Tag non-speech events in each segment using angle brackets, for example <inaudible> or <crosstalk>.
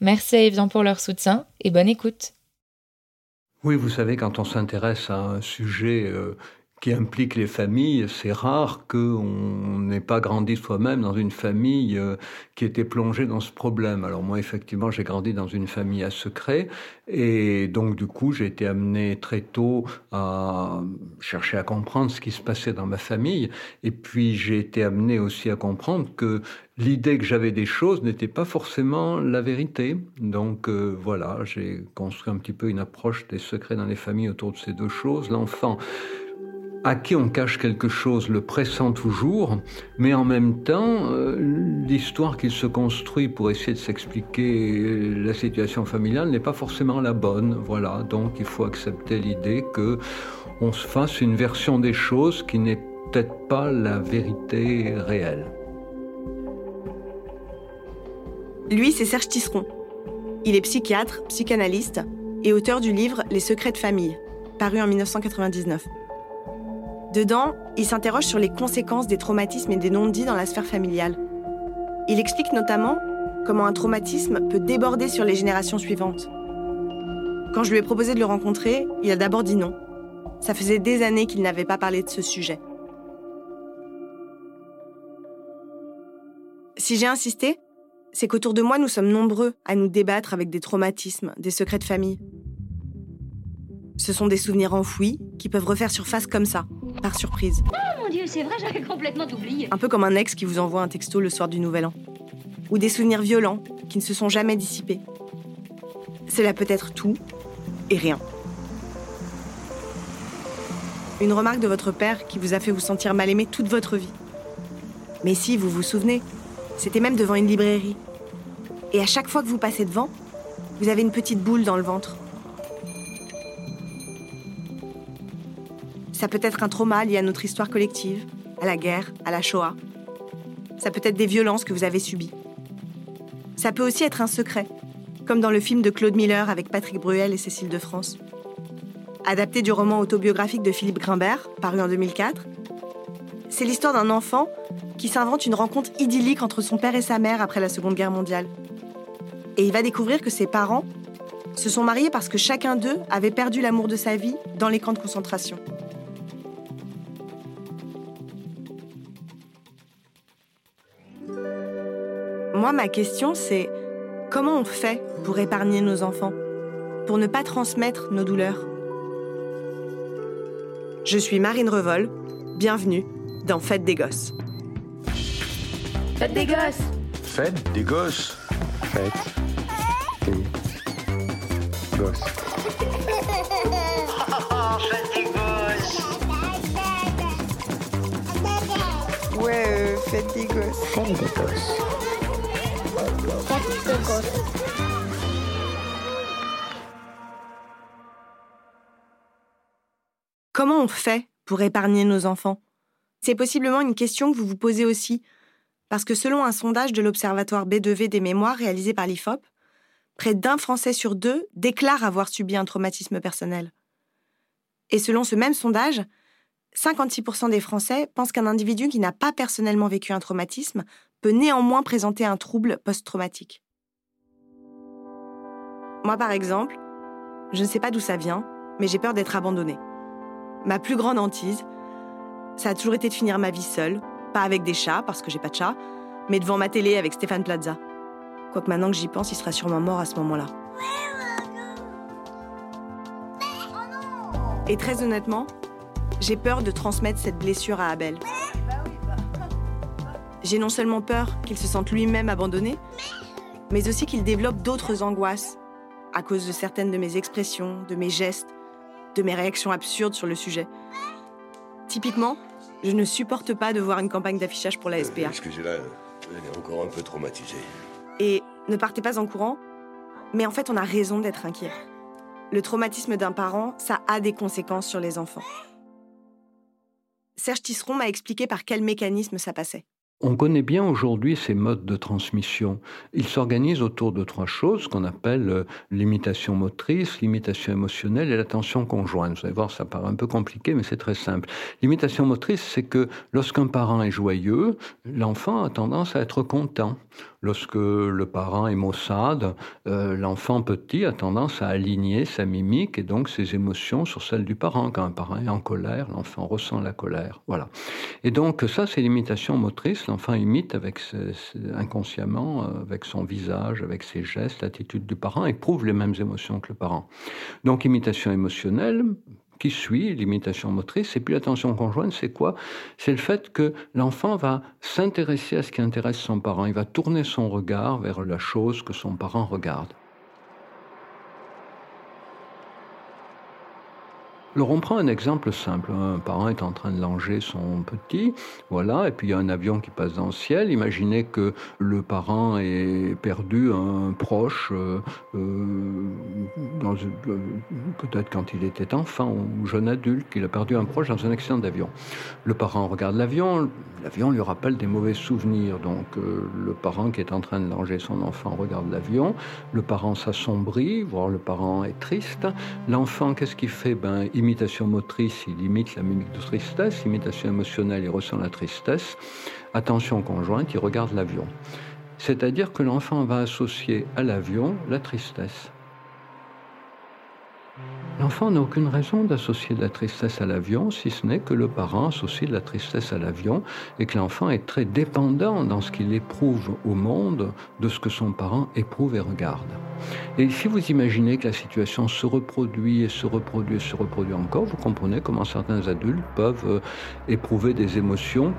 Merci à Evian pour leur soutien et bonne écoute. Oui, vous savez, quand on s'intéresse à un sujet euh, qui implique les familles, c'est rare qu'on n'ait pas grandi soi-même dans une famille euh, qui était plongée dans ce problème. Alors moi, effectivement, j'ai grandi dans une famille à secret, et donc du coup, j'ai été amené très tôt à chercher à comprendre ce qui se passait dans ma famille, et puis j'ai été amené aussi à comprendre que l'idée que j'avais des choses n'était pas forcément la vérité. Donc euh, voilà, j'ai construit un petit peu une approche des secrets dans les familles autour de ces deux choses. L'enfant à qui on cache quelque chose le pressent toujours, mais en même temps, euh, l'histoire qu'il se construit pour essayer de s'expliquer la situation familiale n'est pas forcément la bonne. Voilà, donc il faut accepter l'idée que on se fasse une version des choses qui n'est peut-être pas la vérité réelle. Lui, c'est Serge Tisseron. Il est psychiatre, psychanalyste et auteur du livre Les secrets de famille, paru en 1999. Dedans, il s'interroge sur les conséquences des traumatismes et des non-dits dans la sphère familiale. Il explique notamment comment un traumatisme peut déborder sur les générations suivantes. Quand je lui ai proposé de le rencontrer, il a d'abord dit non. Ça faisait des années qu'il n'avait pas parlé de ce sujet. Si j'ai insisté, c'est qu'autour de moi, nous sommes nombreux à nous débattre avec des traumatismes, des secrets de famille. Ce sont des souvenirs enfouis qui peuvent refaire surface comme ça, par surprise. Oh mon dieu, c'est vrai, j'avais complètement oublié. Un peu comme un ex qui vous envoie un texto le soir du Nouvel An. Ou des souvenirs violents qui ne se sont jamais dissipés. Cela peut être tout et rien. Une remarque de votre père qui vous a fait vous sentir mal aimé toute votre vie. Mais si, vous vous souvenez, c'était même devant une librairie. Et à chaque fois que vous passez devant, vous avez une petite boule dans le ventre. Ça peut être un trauma lié à notre histoire collective, à la guerre, à la Shoah. Ça peut être des violences que vous avez subies. Ça peut aussi être un secret, comme dans le film de Claude Miller avec Patrick Bruel et Cécile de France. Adapté du roman autobiographique de Philippe Grimbert, paru en 2004, c'est l'histoire d'un enfant qui s'invente une rencontre idyllique entre son père et sa mère après la Seconde Guerre mondiale. Et il va découvrir que ses parents se sont mariés parce que chacun d'eux avait perdu l'amour de sa vie dans les camps de concentration. Moi, ma question, c'est comment on fait pour épargner nos enfants Pour ne pas transmettre nos douleurs? Je suis Marine Revol. Bienvenue dans Fête des Gosses. Faites des gosses Fête des gosses. Fête des gosses. Ouais, euh, fête des gosses. Fête des gosses. Fête des gosses. <laughs> Comment on fait pour épargner nos enfants? C'est possiblement une question que vous vous posez aussi, parce que selon un sondage de l'Observatoire B2V des mémoires réalisé par l'IFOP, près d'un Français sur deux déclare avoir subi un traumatisme personnel. Et selon ce même sondage, 56% des Français pensent qu'un individu qui n'a pas personnellement vécu un traumatisme peut néanmoins présenter un trouble post-traumatique. Moi, par exemple, je ne sais pas d'où ça vient, mais j'ai peur d'être abandonnée. Ma plus grande hantise, ça a toujours été de finir ma vie seule, pas avec des chats, parce que j'ai pas de chat, mais devant ma télé avec Stéphane Plaza. Quoique maintenant que j'y pense, il sera sûrement mort à ce moment-là. Et très honnêtement, j'ai peur de transmettre cette blessure à Abel. J'ai non seulement peur qu'il se sente lui-même abandonné, mais aussi qu'il développe d'autres angoisses à cause de certaines de mes expressions, de mes gestes, de mes réactions absurdes sur le sujet. Typiquement, je ne supporte pas de voir une campagne d'affichage pour la SPA. Excusez-la, elle est encore un peu traumatisée. Et ne partez pas en courant, Mais en fait, on a raison d'être inquiet. Le traumatisme d'un parent, ça a des conséquences sur les enfants. Serge Tisseron m'a expliqué par quel mécanisme ça passait. On connaît bien aujourd'hui ces modes de transmission. Ils s'organisent autour de trois choses qu'on appelle euh, l'imitation motrice, l'imitation émotionnelle et l'attention conjointe. Vous allez voir, ça paraît un peu compliqué, mais c'est très simple. L'imitation motrice, c'est que lorsqu'un parent est joyeux, l'enfant a tendance à être content. Lorsque le parent est maussade, euh, l'enfant petit a tendance à aligner sa mimique et donc ses émotions sur celles du parent. Quand un parent est en colère, l'enfant ressent la colère. Voilà. Et donc ça, c'est l'imitation motrice. L'enfant imite avec inconsciemment, euh, avec son visage, avec ses gestes, l'attitude du parent, éprouve les mêmes émotions que le parent. Donc imitation émotionnelle, qui suit l'imitation motrice. Et puis l'attention conjointe, c'est quoi? C'est le fait que l'enfant va s'intéresser à ce qui intéresse son parent. Il va tourner son regard vers la chose que son parent regarde. Alors on prend un exemple simple. Un parent est en train de langer son petit, voilà, et puis il y a un avion qui passe dans le ciel. Imaginez que le parent ait perdu un proche, euh, euh, peut-être quand il était enfant ou jeune adulte, qu'il a perdu un proche dans un accident d'avion. Le parent regarde l'avion, l'avion lui rappelle des mauvais souvenirs. Donc euh, le parent qui est en train de langer son enfant regarde l'avion, le parent s'assombrit, voire le parent est triste. L'enfant, qu'est-ce qu'il fait? Ben, imitation motrice, il imite la mimique de tristesse. Imitation émotionnelle, il ressent la tristesse. Attention conjointe, il regarde l'avion. C'est-à-dire que l'enfant va associer à l'avion la tristesse. L'enfant n'a aucune raison d'associer de la tristesse à l'avion, si ce n'est que le parent associe de la tristesse à l'avion et que l'enfant est très dépendant dans ce qu'il éprouve au monde de ce que son parent éprouve et regarde. Et si vous imaginez que la situation se reproduit et se reproduit et se reproduit encore, vous comprenez comment certains adultes peuvent euh, éprouver des émotions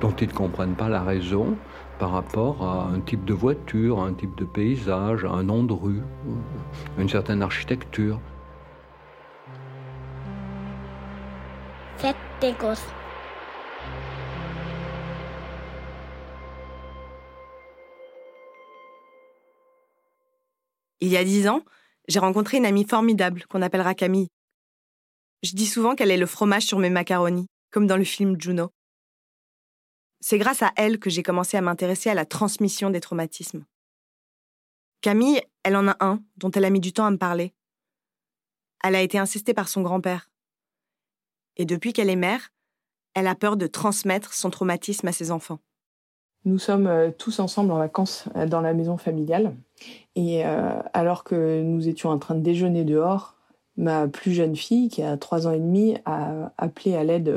dont ils ne comprennent pas la raison par rapport à un type de voiture, à un type de paysage, à un nom de rue, à une certaine architecture. Il y a dix ans, j'ai rencontré une amie formidable qu'on appellera Camille. Je dis souvent qu'elle est le fromage sur mes macaronis, comme dans le film Juno. C'est grâce à elle que j'ai commencé à m'intéresser à la transmission des traumatismes. Camille, elle en a un dont elle a mis du temps à me parler. Elle a été incestée par son grand-père. Et depuis qu'elle est mère, elle a peur de transmettre son traumatisme à ses enfants. Nous sommes euh, tous ensemble en vacances euh, dans la maison familiale. Et euh, alors que nous étions en train de déjeuner dehors, ma plus jeune fille, qui a trois ans et demi, a appelé à l'aide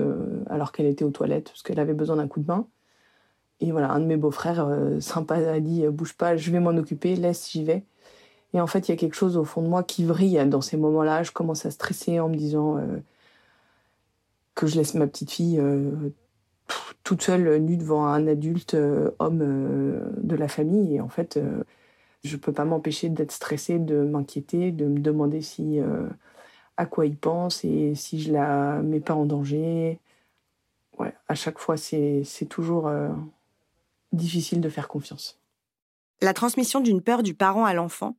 alors qu'elle était aux toilettes parce qu'elle avait besoin d'un coup de main. Et voilà, un de mes beaux-frères, sympa, a dit Bouge pas, je vais m'en occuper, laisse, j'y vais. Et en fait, il y a quelque chose au fond de moi qui vrille dans ces moments-là. Je commence à stresser en me disant que je laisse ma petite fille toute seule, nue devant un adulte euh, homme euh, de la famille. Et en fait, je peux pas m'empêcher d'être stressée, de m'inquiéter, de me demander si à quoi il pense et si je la mets pas en danger. Ouais, à chaque fois, c'est toujours difficile de faire confiance. La transmission d'une peur du parent à l'enfant,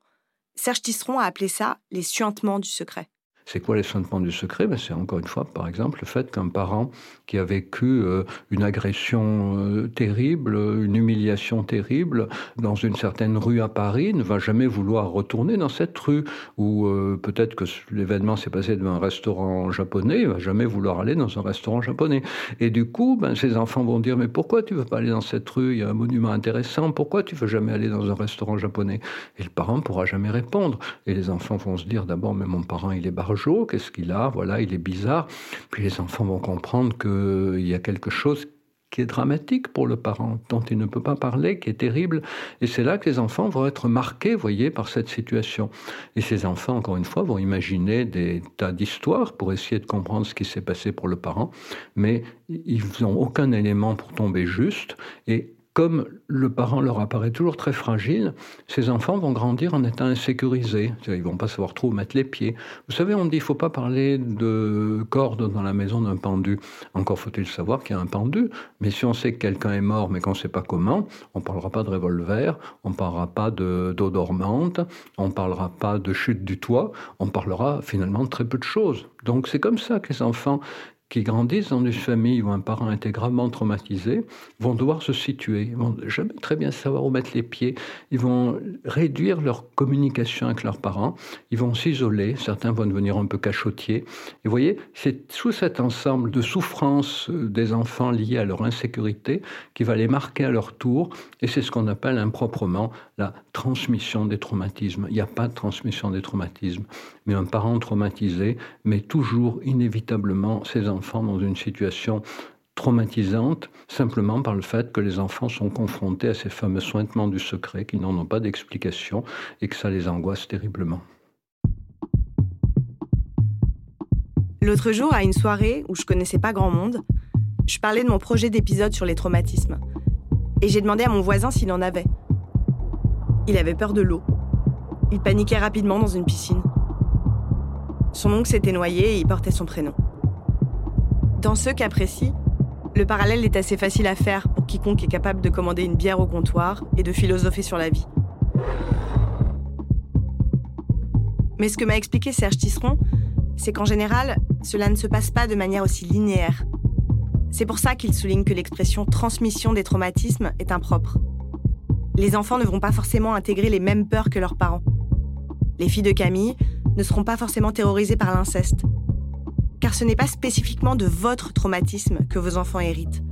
Serge Tisseron a appelé ça les suintements du secret. C'est quoi les sentiments du secret? Ben, C'est encore une fois, par exemple, le fait qu'un parent qui a vécu euh, une agression euh, terrible, une humiliation terrible dans une certaine rue à Paris ne va jamais vouloir retourner dans cette rue. Ou euh, peut-être que l'événement s'est passé devant un restaurant japonais, il va jamais vouloir aller dans un restaurant japonais. Et du coup, ben, ses enfants vont dire, mais pourquoi tu veux pas aller dans cette rue? Il y a un monument intéressant, pourquoi tu veux jamais aller dans un restaurant japonais? Et le parent pourra jamais répondre. Et les enfants vont se dire, d'abord, mais mon parent, il est barjot qu'est-ce qu'il a? Voilà, il est bizarre. Puis les enfants vont comprendre qu'il y a quelque chose qui est dramatique pour le parent, dont il ne peut pas parler, qui est terrible. Et c'est là que les enfants vont être marqués, voyez, par cette situation. Et ces enfants, encore une fois, vont imaginer des tas d'histoires pour essayer de comprendre ce qui s'est passé pour le parent, mais ils n'ont aucun élément pour tomber juste. Et comme le parent leur apparaît toujours très fragile, ces enfants vont grandir en étant insécurisés. Ils vont pas savoir trop où mettre les pieds. Vous savez, on dit qu'il faut pas parler de corde dans la maison d'un pendu. Encore faut-il savoir qu'il y a un pendu. Mais si on sait que quelqu'un est mort mais qu'on ne sait pas comment, on parlera pas de revolver, on parlera pas d'eau dormante, on parlera pas de chute du toit, on parlera finalement de très peu de choses. Donc c'est comme ça que les enfants qui grandissent dans une famille où un parent est gravement traumatisé vont devoir se situer. Ils vont jamais très bien savoir où mettre les pieds. Ils vont réduire leur communication avec leurs parents. Ils vont s'isoler. Certains vont devenir un peu cachotiers. Et vous voyez, c'est tout cet ensemble de souffrances des enfants liées à leur insécurité qui va les marquer à leur tour. Et c'est ce qu'on appelle improprement la transmission des traumatismes. Il n'y a pas de transmission des traumatismes. Mais un parent traumatisé met toujours inévitablement ses enfants dans une situation traumatisante simplement par le fait que les enfants sont confrontés à ces fameux sointements du secret qui n'en ont pas d'explication et que ça les angoisse terriblement. L'autre jour, à une soirée où je connaissais pas grand monde, je parlais de mon projet d'épisode sur les traumatismes. Et j'ai demandé à mon voisin s'il en avait. Il avait peur de l'eau. Il paniquait rapidement dans une piscine. Son oncle s'était noyé et il portait son prénom. Dans ce cas précis, le parallèle est assez facile à faire pour quiconque est capable de commander une bière au comptoir et de philosopher sur la vie. Mais ce que m'a expliqué Serge Tisseron, c'est qu'en général, cela ne se passe pas de manière aussi linéaire. C'est pour ça qu'il souligne que l'expression transmission des traumatismes est impropre. Les enfants ne vont pas forcément intégrer les mêmes peurs que leurs parents. Les filles de Camille ne seront pas forcément terrorisées par l'inceste, car ce n'est pas spécifiquement de votre traumatisme que vos enfants héritent.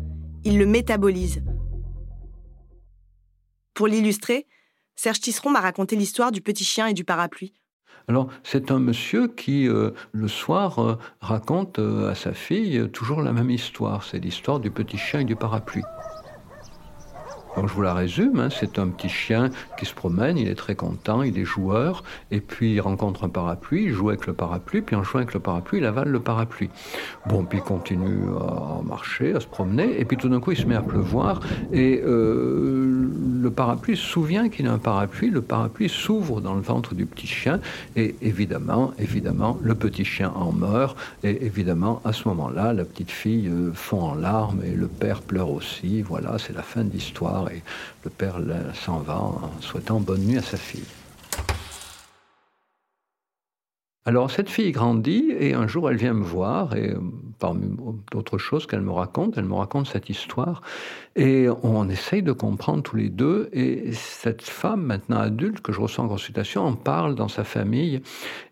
Ils le métabolisent. Pour l'illustrer, Serge Tisseron m'a raconté l'histoire du petit chien et du parapluie. Alors, c'est un monsieur qui, euh, le soir, euh, raconte euh, à sa fille toujours la même histoire. C'est l'histoire du petit chien et du parapluie. Donc je vous la résume, hein. c'est un petit chien qui se promène, il est très content, il est joueur, et puis il rencontre un parapluie, il joue avec le parapluie, puis en jouant avec le parapluie, il avale le parapluie. Bon, puis il continue à marcher, à se promener, et puis tout d'un coup il se met à pleuvoir, et euh, le parapluie se souvient qu'il a un parapluie, le parapluie s'ouvre dans le ventre du petit chien, et évidemment, évidemment, le petit chien en meurt, et évidemment, à ce moment-là, la petite fille euh, fond en larmes, et le père pleure aussi, voilà, c'est la fin de l'histoire et le père s'en va en souhaitant bonne nuit à sa fille. Alors cette fille grandit et un jour elle vient me voir et parmi d'autres choses qu'elle me raconte, elle me raconte cette histoire. Et on essaye de comprendre tous les deux. Et cette femme maintenant adulte que je reçois en consultation en parle dans sa famille.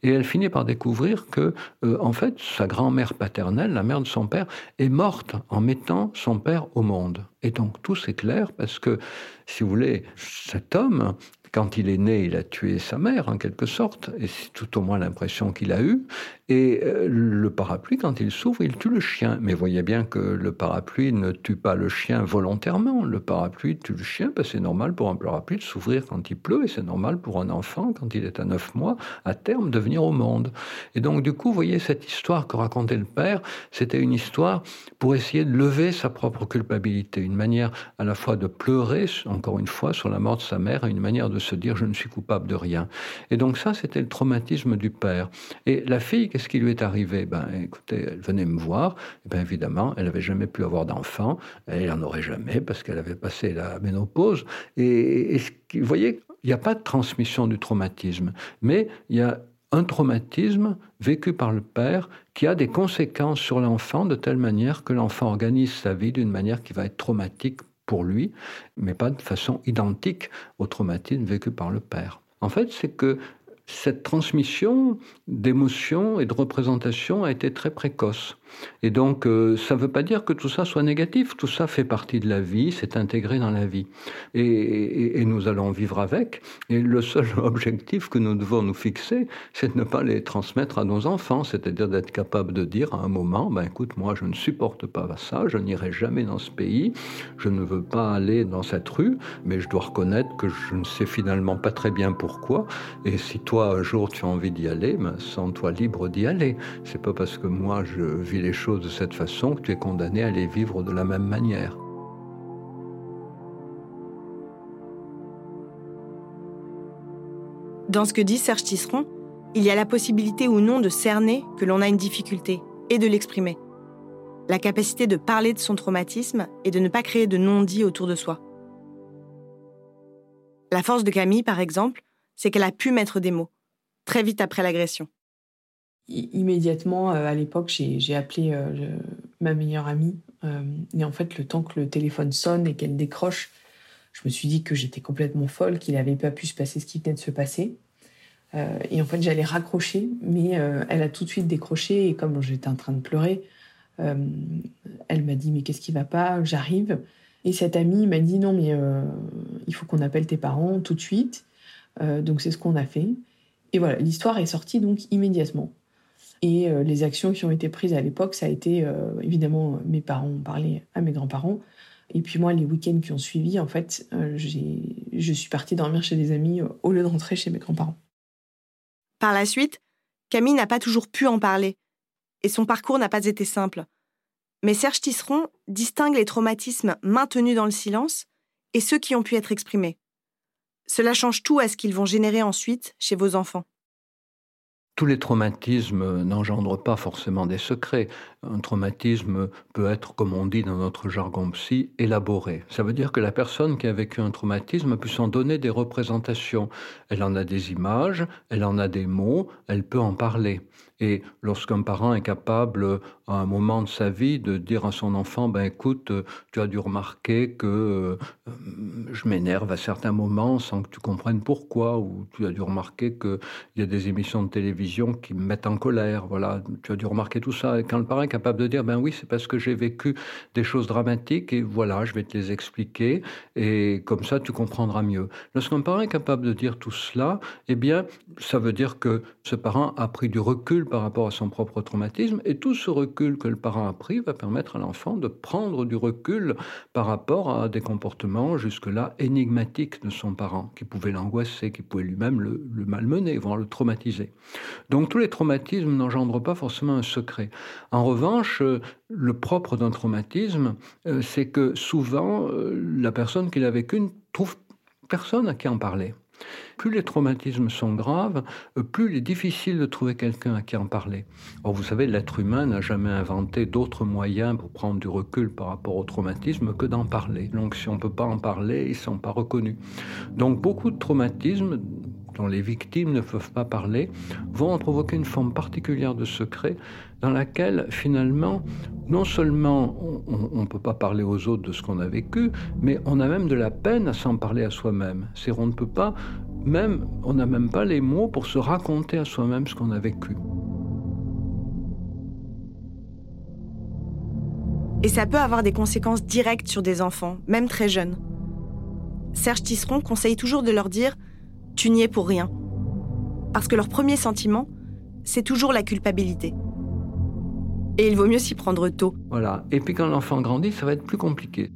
Et elle finit par découvrir que euh, en fait sa grand-mère paternelle, la mère de son père, est morte en mettant son père au monde. Et donc tout s'éclaire parce que si vous voulez, cet homme quand il est né, il a tué sa mère, en quelque sorte, et c'est tout au moins l'impression qu'il a eue. Et euh, le parapluie, quand il s'ouvre, il tue le chien. Mais voyez bien que le parapluie ne tue pas le chien volontairement. Le parapluie tue le chien, parce que c'est normal pour un parapluie de s'ouvrir quand il pleut, et c'est normal pour un enfant, quand il est à neuf mois, à terme, de venir au monde. Et donc, du coup, vous voyez, cette histoire que racontait le père, c'était une histoire pour essayer de lever sa propre culpabilité, une manière à la fois de pleurer, encore une fois, sur la mort de sa mère, et une manière de se dire je ne suis coupable de rien. Et donc ça, c'était le traumatisme du père. Et la fille, qu'est-ce qui lui est arrivé? Ben, écoutez, elle venait me voir. Et ben évidemment, elle n'avait jamais pu avoir d'enfant. Elle n'en aurait jamais parce qu'elle avait passé la ménopause. Et, vous voyez, il n'y a pas de transmission du traumatisme, mais il y a un traumatisme vécu par le père qui a des conséquences sur l'enfant de telle manière que l'enfant organise sa vie d'une manière qui va être traumatique pour lui, mais pas de façon identique au traumatisme vécu par le père. En fait, c'est que cette transmission d'émotions et de représentations a été très précoce. Et donc, euh, ça ne veut pas dire que tout ça soit négatif. Tout ça fait partie de la vie, c'est intégré dans la vie. Et, nous allons vivre avec. Et le seul <laughs> objectif que nous devons nous fixer, c'est de ne pas les transmettre à nos enfants. C'est-à-dire d'être capable de dire à un moment, ben écoute, moi, je ne supporte pas ça, je n'irai jamais dans ce pays, je ne veux pas aller dans cette rue, mais je dois reconnaître que je ne sais finalement pas très bien pourquoi. Et si toi, un jour, tu as envie d'y aller, ben, sens-toi libre d'y aller. C'est pas parce que moi, je vis les choses de cette façon que tu es condamné à les vivre de la même manière. Dans ce que dit Serge Tisseron, il y a la possibilité ou non de cerner que l'on a une difficulté et de l'exprimer. La capacité de parler de son traumatisme et de ne pas créer de non-dits autour de soi. La force de Camille, par exemple, c'est qu'elle a pu mettre des mots, très vite après l'agression. Immédiatement, euh, à l'époque, j'ai appelé euh, ma meilleure amie. Euh, et en fait, le temps que le téléphone sonne et qu'elle décroche, je me suis dit que j'étais complètement folle, qu'il n'avait pas pu se passer ce qui venait de se passer. et en fait, j'allais raccrocher, mais elle a tout de suite décroché. Et comme j'étais en train de pleurer, elle m'a dit Mais qu'est-ce qui va pas? J'arrive. Et cette amie m'a dit Non, mais il faut qu'on appelle tes parents tout de suite. donc, c'est ce qu'on a fait. Et voilà, l'histoire est sortie donc immédiatement. Et euh, les actions qui ont été prises à l'époque, ça a été euh, évidemment mes parents ont parlé à mes grands-parents. Et puis moi, les week-ends qui ont suivi, en fait, euh, je suis partie dormir chez des amis au lieu de rentrer chez mes grands-parents. Par la suite, Camille n'a pas toujours pu en parler. Et son parcours n'a pas été simple. Mais Serge Tisseron distingue les traumatismes maintenus dans le silence et ceux qui ont pu être exprimés. Cela change tout à ce qu'ils vont générer ensuite chez vos enfants. Tous les traumatismes n'engendrent pas forcément des secrets. Un traumatisme peut être, comme on dit dans notre jargon psy, élaboré. Ça veut dire que la personne qui a vécu un traumatisme a pu s'en donner des représentations. Elle en a des images, elle en a des mots, elle peut en parler. Et lorsqu'un parent est capable, à un moment de sa vie, de dire à son enfant, ben écoute, tu as dû remarquer que euh, je m'énerve à certains moments sans que tu comprennes pourquoi, ou tu as dû remarquer qu'il y a des émissions de télévision qui me mettent en colère, voilà, tu as dû remarquer tout ça. Quand le parent capable de dire, ben oui, c'est parce que j'ai vécu des choses dramatiques et voilà, je vais te les expliquer et comme ça tu comprendras mieux. Lorsqu'un parent est capable de dire tout cela, eh bien, ça veut dire que ce parent a pris du recul par rapport à son propre traumatisme, et tout ce recul que le parent a pris va permettre à l'enfant de prendre du recul par rapport à des comportements jusque-là énigmatiques de son parent, qui pouvaient l'angoisser, qui pouvaient lui-même le, malmener, voire le traumatiser. Donc tous les traumatismes n'engendrent pas forcément un secret. En revanche, euh, le propre d'un traumatisme, euh, c'est que souvent, euh, la personne qui l'a vécu ne trouve personne à qui en parler. Plus les traumatismes sont graves, plus il est difficile de trouver quelqu'un à qui en parler. Or, vous savez, l'être humain n'a jamais inventé d'autres moyens pour prendre du recul par rapport au traumatisme que d'en parler. Donc, si on ne peut pas en parler, ils ne sont pas reconnus. Donc, beaucoup de traumatismes dont les victimes ne peuvent pas parler, vont en provoquer une forme particulière de secret dans laquelle finalement, non seulement on ne peut pas parler aux autres de ce qu'on a vécu, mais on a même de la peine à s'en parler à soi-même. C'est on ne peut pas, même, on n'a même pas les mots pour se raconter à soi-même ce qu'on a vécu. Et ça peut avoir des conséquences directes sur des enfants, même très jeunes. Serge Tisseron conseille toujours de leur dire tu n'y es pour rien. Parce que leur premier sentiment, c'est toujours la culpabilité. Et il vaut mieux s'y prendre tôt. Voilà. Et puis quand l'enfant grandit, ça va être plus compliqué.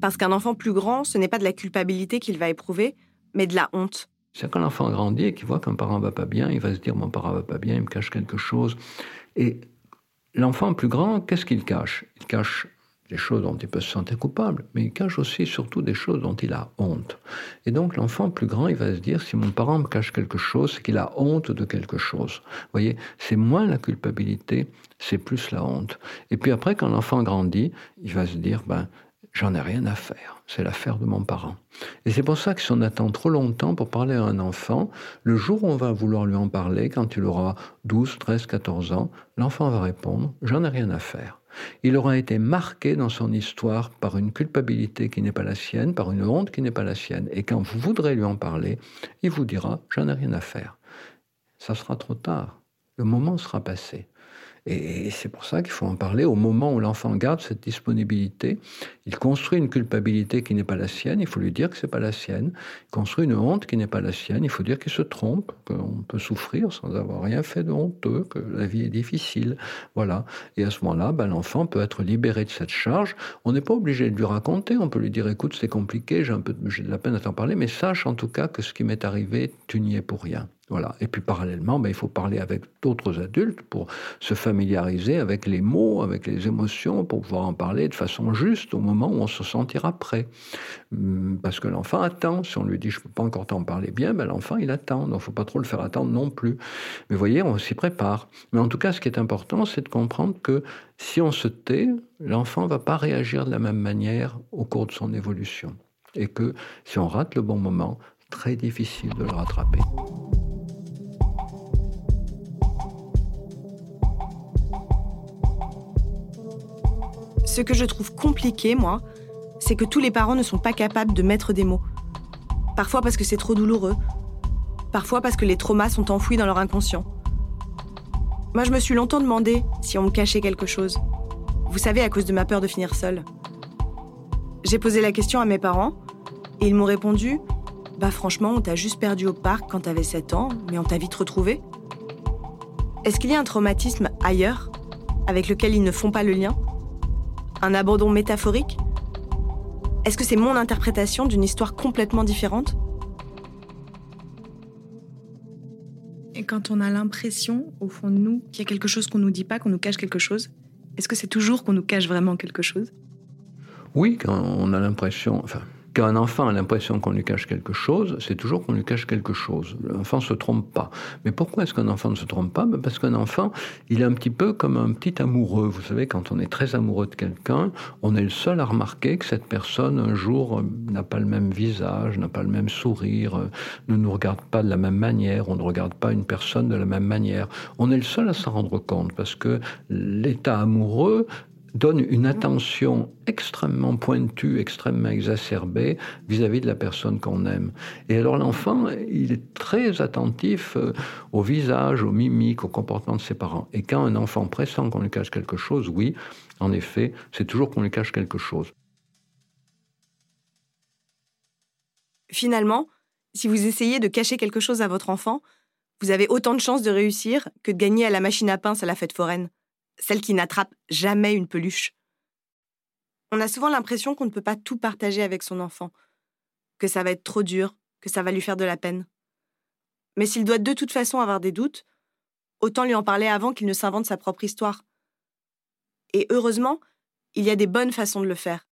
Parce qu'un enfant plus grand, ce n'est pas de la culpabilité qu'il va éprouver, mais de la honte. C'est quand l'enfant grandit et qu'il voit qu'un parent va pas bien, il va se dire mon parent va pas bien, il me cache quelque chose. Et l'enfant plus grand, qu'est-ce qu'il cache? Il cache des choses dont il peut se sentir coupable, mais il cache aussi surtout des choses dont il a honte. Et donc l'enfant plus grand, il va se dire, si mon parent me cache quelque chose, c'est qu'il a honte de quelque chose. Vous voyez, c'est moins la culpabilité, c'est plus la honte. Et puis après, quand l'enfant grandit, il va se dire, ben, j'en ai rien à faire. C'est l'affaire de mon parent. Et c'est pour ça que si on attend trop longtemps pour parler à un enfant, le jour où on va vouloir lui en parler, quand il aura 12, 13, 14 ans, l'enfant va répondre, j'en ai rien à faire. Il aura été marqué dans son histoire par une culpabilité qui n'est pas la sienne, par une honte qui n'est pas la sienne. Et quand vous voudrez lui en parler, il vous dira, j'en ai rien à faire. Ça sera trop tard. Le moment sera passé. Et c'est pour ça qu'il faut en parler au moment où l'enfant garde cette disponibilité. Il construit une culpabilité qui n'est pas la sienne, il faut lui dire que c'est pas la sienne. Il construit une honte qui n'est pas la sienne, il faut dire qu'il se trompe, qu'on peut souffrir sans avoir rien fait de honteux, que la vie est difficile. Voilà. Et à ce moment-là, ben, l'enfant peut être libéré de cette charge. On n'est pas obligé de lui raconter, on peut lui dire écoute, c'est compliqué, j'ai un peu j'ai de la peine à t'en parler, mais sache en tout cas que ce qui m'est arrivé, tu n'y es pour rien. Et puis parallèlement, ben, il faut parler avec d'autres adultes pour se familiariser avec les mots, avec les émotions, pour pouvoir en parler de façon juste au moment où on se sentira prêt. Hum, parce que l'enfant attend. Si on lui dit je ne peux pas encore t'en parler bien, ben, l'enfant il attend. Donc il ne faut pas trop le faire attendre non plus. Mais vous voyez, on s'y prépare. Mais en tout cas, ce qui est important, c'est de comprendre que si on se tait, l'enfant ne va pas réagir de la même manière au cours de son évolution. Et que si on rate le bon moment, très difficile de le rattraper. Ce que je trouve compliqué, moi, c'est que tous les parents ne sont pas capables de mettre des mots. Parfois parce que c'est trop douloureux. Parfois parce que les traumas sont enfouis dans leur inconscient. Moi, je me suis longtemps demandé si on me cachait quelque chose. Vous savez, à cause de ma peur de finir seule. J'ai posé la question à mes parents et ils m'ont répondu Bah, franchement, on t'a juste perdu au parc quand t'avais 7 ans, mais on t'a vite retrouvé. Est-ce qu'il y a un traumatisme ailleurs avec lequel ils ne font pas le lien? Un abandon métaphorique Est-ce que c'est mon interprétation d'une histoire complètement différente Et quand on a l'impression, au fond de nous, qu'il y a quelque chose qu'on ne nous dit pas, qu'on nous cache quelque chose, est-ce que c'est toujours qu'on nous cache vraiment quelque chose? Oui, quand on a l'impression, enfin, quand un enfant a l'impression qu'on lui cache quelque chose, c'est toujours qu'on lui cache quelque chose. L'enfant ne se trompe pas. Mais pourquoi est-ce qu'un enfant ne se trompe pas? Ben, Parce qu'un enfant, il est un petit peu comme un petit amoureux. Vous savez, quand on est très amoureux de quelqu'un, on est le seul à remarquer que cette personne, un jour, euh, n'a pas le même visage, n'a pas le même sourire, euh, ne nous regarde pas de la même manière, on ne regarde pas une personne de la même manière. On est le seul à s'en rendre compte parce que l'état amoureux donne une attention extrêmement pointue, extrêmement exacerbée vis-à-vis de la personne qu'on aime. Et alors l'enfant, il est très attentif euh, au visage, aux mimiques, au comportement de ses parents. Et quand un enfant pressent qu'on lui cache quelque chose, oui, en effet, c'est toujours qu'on lui cache quelque chose. Finalement, si vous essayez de cacher quelque chose à votre enfant, vous avez autant de chances de réussir que de gagner à la machine à pince à la fête foraine celle qui n'attrape jamais une peluche. On a souvent l'impression qu'on ne peut pas tout partager avec son enfant, que ça va être trop dur, que ça va lui faire de la peine. Mais s'il doit de toute façon avoir des doutes, autant lui en parler avant qu'il ne s'invente sa propre histoire. Et heureusement, il y a des bonnes façons de le faire.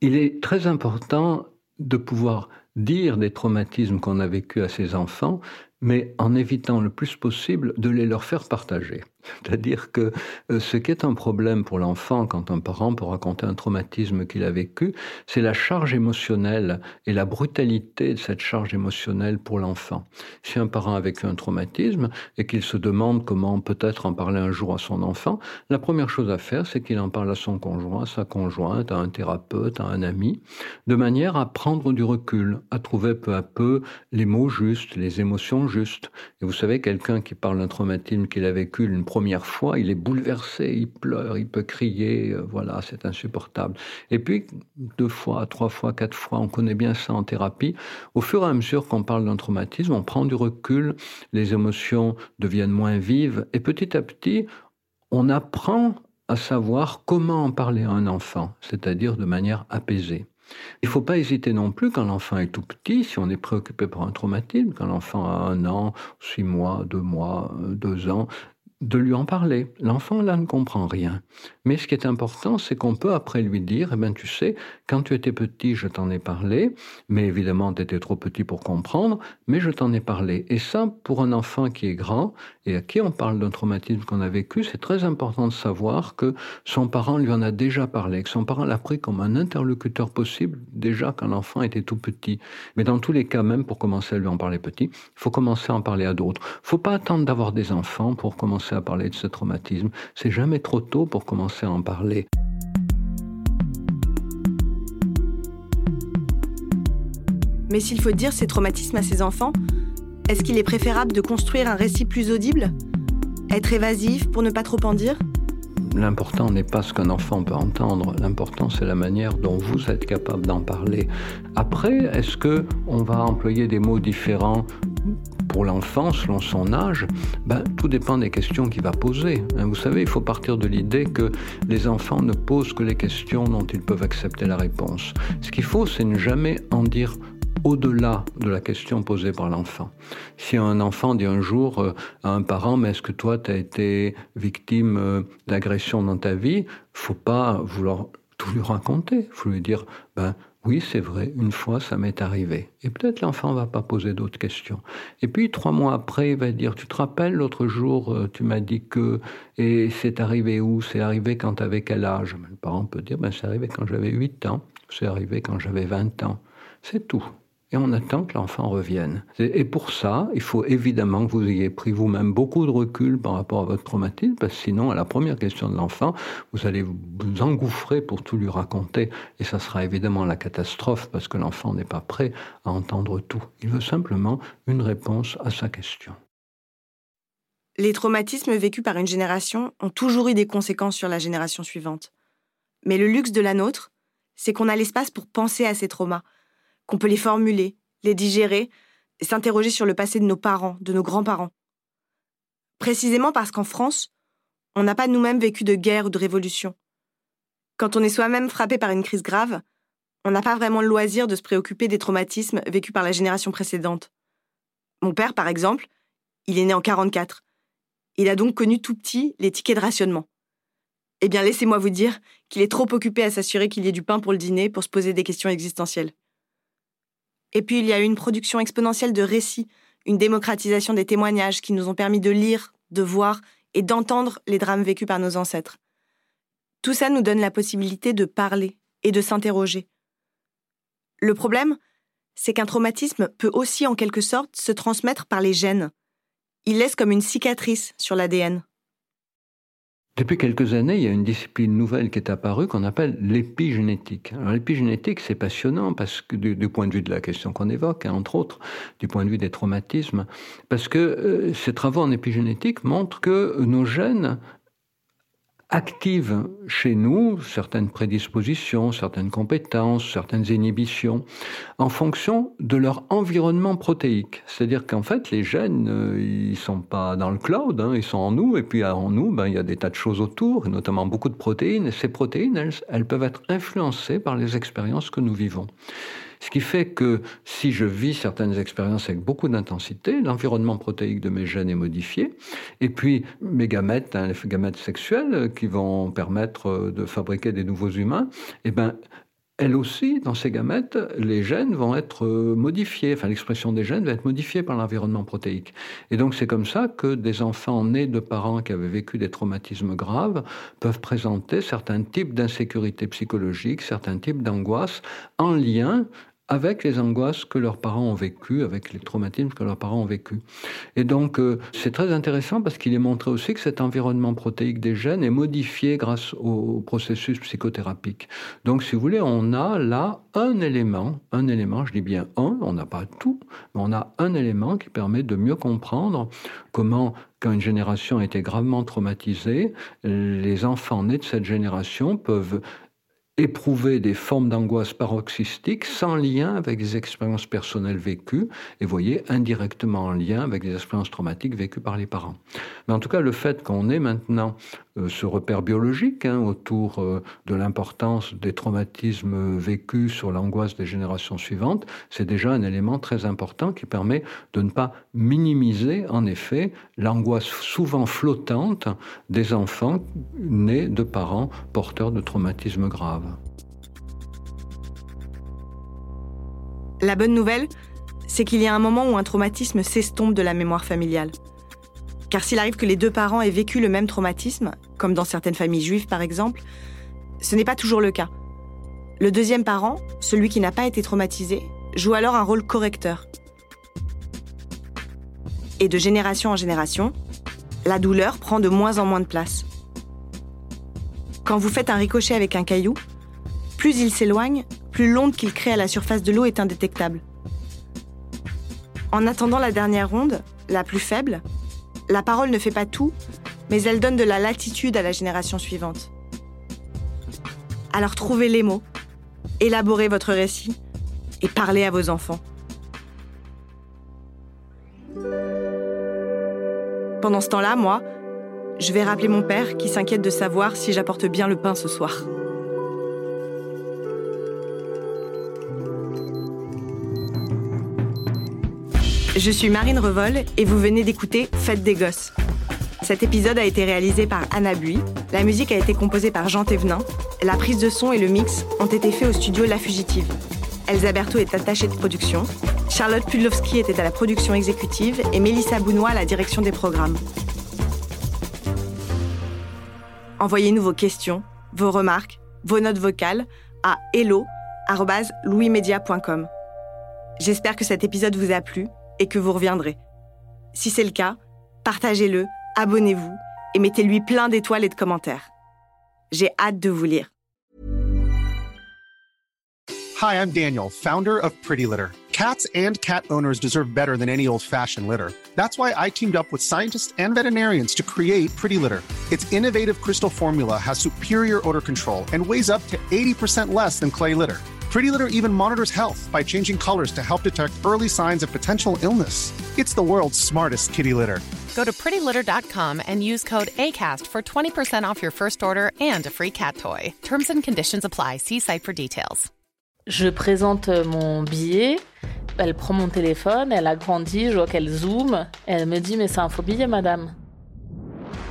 Il est très important de pouvoir dire des traumatismes qu'on a vécus à ses enfants, mais en évitant le plus possible de les leur faire partager. C'est-à-dire que euh, ce qui est un problème pour l'enfant quand un parent peut raconter un traumatisme qu'il a vécu, c'est la charge émotionnelle et la brutalité de cette charge émotionnelle pour l'enfant. Si un parent a vécu un traumatisme et qu'il se demande comment peut-être en parler un jour à son enfant, la première chose à faire, c'est qu'il en parle à son conjoint, à sa conjointe, à un thérapeute, à un ami, de manière à prendre du recul, à trouver peu à peu les mots justes, les émotions justes. Et vous savez, quelqu'un qui parle d'un traumatisme qu'il a vécu une première fois, il est bouleversé, il pleure, il peut crier, euh, voilà, c'est insupportable. Et puis, deux fois, trois fois, quatre fois, on connaît bien ça en thérapie. Au fur et à mesure qu'on parle d'un traumatisme, on prend du recul, les émotions deviennent moins vives, et petit à petit, on apprend à savoir comment en parler à un enfant, c'est-à-dire de manière apaisée. Il ne faut pas hésiter non plus quand l'enfant est tout petit, si on est préoccupé par un traumatisme, quand l'enfant a un an, six mois, deux mois, euh, deux ans, de lui en parler. L'enfant, là, ne comprend rien. Mais ce qui est important, c'est qu'on peut après lui dire, eh bien, tu sais, quand tu étais petit, je t'en ai parlé, mais évidemment, tu étais trop petit pour comprendre, mais je t'en ai parlé. Et ça, pour un enfant qui est grand et à qui on parle d'un traumatisme qu'on a vécu, c'est très important de savoir que son parent lui en a déjà parlé, que son parent l'a pris comme un interlocuteur possible déjà quand l'enfant était tout petit. Mais dans tous les cas, même pour commencer à lui en parler petit, il faut commencer à en parler à d'autres. Il faut pas attendre d'avoir des enfants pour commencer à parler de ce traumatisme. C'est jamais trop tôt pour commencer à en parler. Mais s'il faut dire ces traumatismes à ses enfants, est-ce qu'il est préférable de construire un récit plus audible? Être évasif pour ne pas trop en dire? L'important n'est pas ce qu'un enfant peut entendre, l'important c'est la manière dont vous êtes capable d'en parler. Après, est-ce que on va employer des mots différents pour l'enfant, selon son âge, ben, tout dépend des questions qu'il va poser. Hein, vous savez, il faut partir de l'idée que les enfants ne posent que les questions dont ils peuvent accepter la réponse. Ce qu'il faut, c'est ne jamais en dire au-delà de la question posée par l'enfant. Si un enfant dit un jour euh, à un parent, mais est-ce que toi, tu as été victime euh, d'agression dans ta vie faut pas vouloir tout lui raconter. faut lui dire, ben, oui, c'est vrai, une fois ça m'est arrivé. Et peut-être l'enfant va pas poser d'autres questions. Et puis trois mois après, il va dire, tu te rappelles l'autre jour, euh, tu m'as dit que, et c'est arrivé où? C'est arrivé quand tu avais quel âge? Le parent peut dire, ben, c'est arrivé quand j'avais 8 ans, c'est arrivé quand j'avais 20 ans. C'est tout et on attend que l'enfant revienne. Et pour ça, il faut évidemment que vous ayez pris vous-même beaucoup de recul par rapport à votre traumatisme, parce que sinon, à la première question de l'enfant, vous allez vous engouffrer pour tout lui raconter, et ça sera évidemment la catastrophe, parce que l'enfant n'est pas prêt à entendre tout. Il veut simplement une réponse à sa question. Les traumatismes vécus par une génération ont toujours eu des conséquences sur la génération suivante. Mais le luxe de la nôtre, c'est qu'on a l'espace pour penser à ces traumas, qu'on peut les formuler, les digérer s'interroger sur le passé de nos parents, de nos grands-parents. Précisément parce qu'en France, on n'a pas nous-mêmes vécu de guerre ou de révolution. Quand on est soi-même frappé par une crise grave, on n'a pas vraiment le loisir de se préoccuper des traumatismes vécus par la génération précédente. Mon père, par exemple, il est né en 44. Il a donc connu tout petit les tickets de rationnement. Eh bien, laissez-moi vous dire qu'il est trop occupé à s'assurer qu'il y ait du pain pour le dîner pour se poser des questions existentielles. Et puis il y a eu une production exponentielle de récits, une démocratisation des témoignages qui nous ont permis de lire, de voir et d'entendre les drames vécus par nos ancêtres. Tout ça nous donne la possibilité de parler et de s'interroger. Le problème, c'est qu'un traumatisme peut aussi en quelque sorte se transmettre par les gènes. Il laisse comme une cicatrice sur l'ADN. Depuis quelques années, il y a une discipline nouvelle qui est apparue qu'on appelle l'épigénétique. Alors l'épigénétique, c'est passionnant parce que du, point de vue de la question qu'on évoque, hein, entre autres, du point de vue des traumatismes, parce que euh, ces travaux en épigénétique montrent que nos gènes activent chez nous certaines prédispositions, certaines compétences, certaines inhibitions, en fonction de leur environnement protéique. C'est-à-dire qu'en fait, les gènes, euh, ils sont pas dans le cloud, hein, ils sont en nous, et puis en nous, ben, il y a des tas de choses autour, notamment beaucoup de protéines, et ces protéines, elles peuvent être influencées par les expériences que nous vivons. Ce qui fait que si je vis certaines expériences avec beaucoup d'intensité, l'environnement protéique de mes gènes est modifié. Et puis mes gamètes, hein, les gamètes sexuelles qui vont permettre euh, de fabriquer des nouveaux humains, eh ben, elles aussi, dans ces gamètes, les gènes vont être euh, modifiés, enfin l'expression des gènes va être modifiée par l'environnement protéique. Et donc c'est comme ça que des enfants nés de parents qui avaient vécu des traumatismes graves peuvent présenter certains types d'insécurité psychologique, certains types d'angoisse en lien avec les angoisses que leurs parents ont vécues, avec les traumatismes que leurs parents ont vécus. Et donc, euh, c'est très intéressant parce qu'il est montré aussi que cet environnement protéique des gènes est modifié grâce au processus psychothérapique. Donc, si vous voulez, on a là un élément, un élément, je dis bien un, on n'a pas tout, mais on a un élément qui permet de mieux comprendre comment quand une génération a été gravement traumatisée, les enfants nés de cette génération peuvent éprouver des formes d'angoisse paroxystique sans lien avec des expériences personnelles vécues et voyez indirectement en lien avec des expériences traumatiques vécues par les parents. Mais en tout cas, le fait qu'on ait maintenant ce repère biologique hein, autour euh, de l'importance des traumatismes vécus sur l'angoisse des générations suivantes, c'est déjà un élément très important qui permet de ne pas minimiser en effet l'angoisse souvent flottante des enfants nés de parents porteurs de traumatismes graves. La bonne nouvelle, c'est qu'il y a un moment où un traumatisme s'estompe de la mémoire familiale. Car s'il arrive que les deux parents aient vécu le même traumatisme, comme dans certaines familles juives par exemple, ce n'est pas toujours le cas. Le deuxième parent, celui qui n'a pas été traumatisé, joue alors un rôle correcteur. Et de génération en génération, la douleur prend de moins en moins de place. Quand vous faites un ricochet avec un caillou, plus il s'éloigne, plus l'onde qu'il crée à la surface de l'eau est indétectable. En attendant la dernière onde, la plus faible, la parole ne fait pas tout, mais elle donne de la latitude à la génération suivante. Alors trouvez les mots, élaborez votre récit et parlez à vos enfants. Pendant ce temps-là, moi, je vais rappeler mon père qui s'inquiète de savoir si j'apporte bien le pain ce soir. Je suis Marine Revol et vous venez d'écouter Fête des gosses. Cet épisode a été réalisé par Anna Bui, la musique a été composée par Jean Thévenin, la prise de son et le mix ont été faits au studio La Fugitive. Elsa Berthaud est attachée de production, Charlotte Pudlowski était à la production exécutive et Mélissa Bounois à la direction des programmes. Envoyez-nous vos questions, vos remarques, vos notes vocales à hello@louismedia.com. J'espère que cet épisode vous a plu et que vous reviendrez. Si c'est le cas, partagez-le, abonnez-vous et mettez-lui plein d'étoiles et de commentaires. J'ai hâte de vous lire. Hi, I'm Daniel, founder of Pretty Litter. Cats and cat owners deserve better than any old-fashioned litter. That's why I teamed up with scientists and veterinarians to create Pretty Litter. Its innovative crystal formula has superior odor control and weighs up to 80% less than clay litter. Pretty Litter even monitors health by changing colors to help detect early signs of potential illness. It's the world's smartest kitty litter. Go to prettylitter.com and use code ACAST for 20% off your first order and a free cat toy. Terms and conditions apply. See site for details. Je présente mon billet. Elle prend mon téléphone, elle agrandit, je vois qu'elle zoome. Elle me dit Mais c'est un faux billet, madame.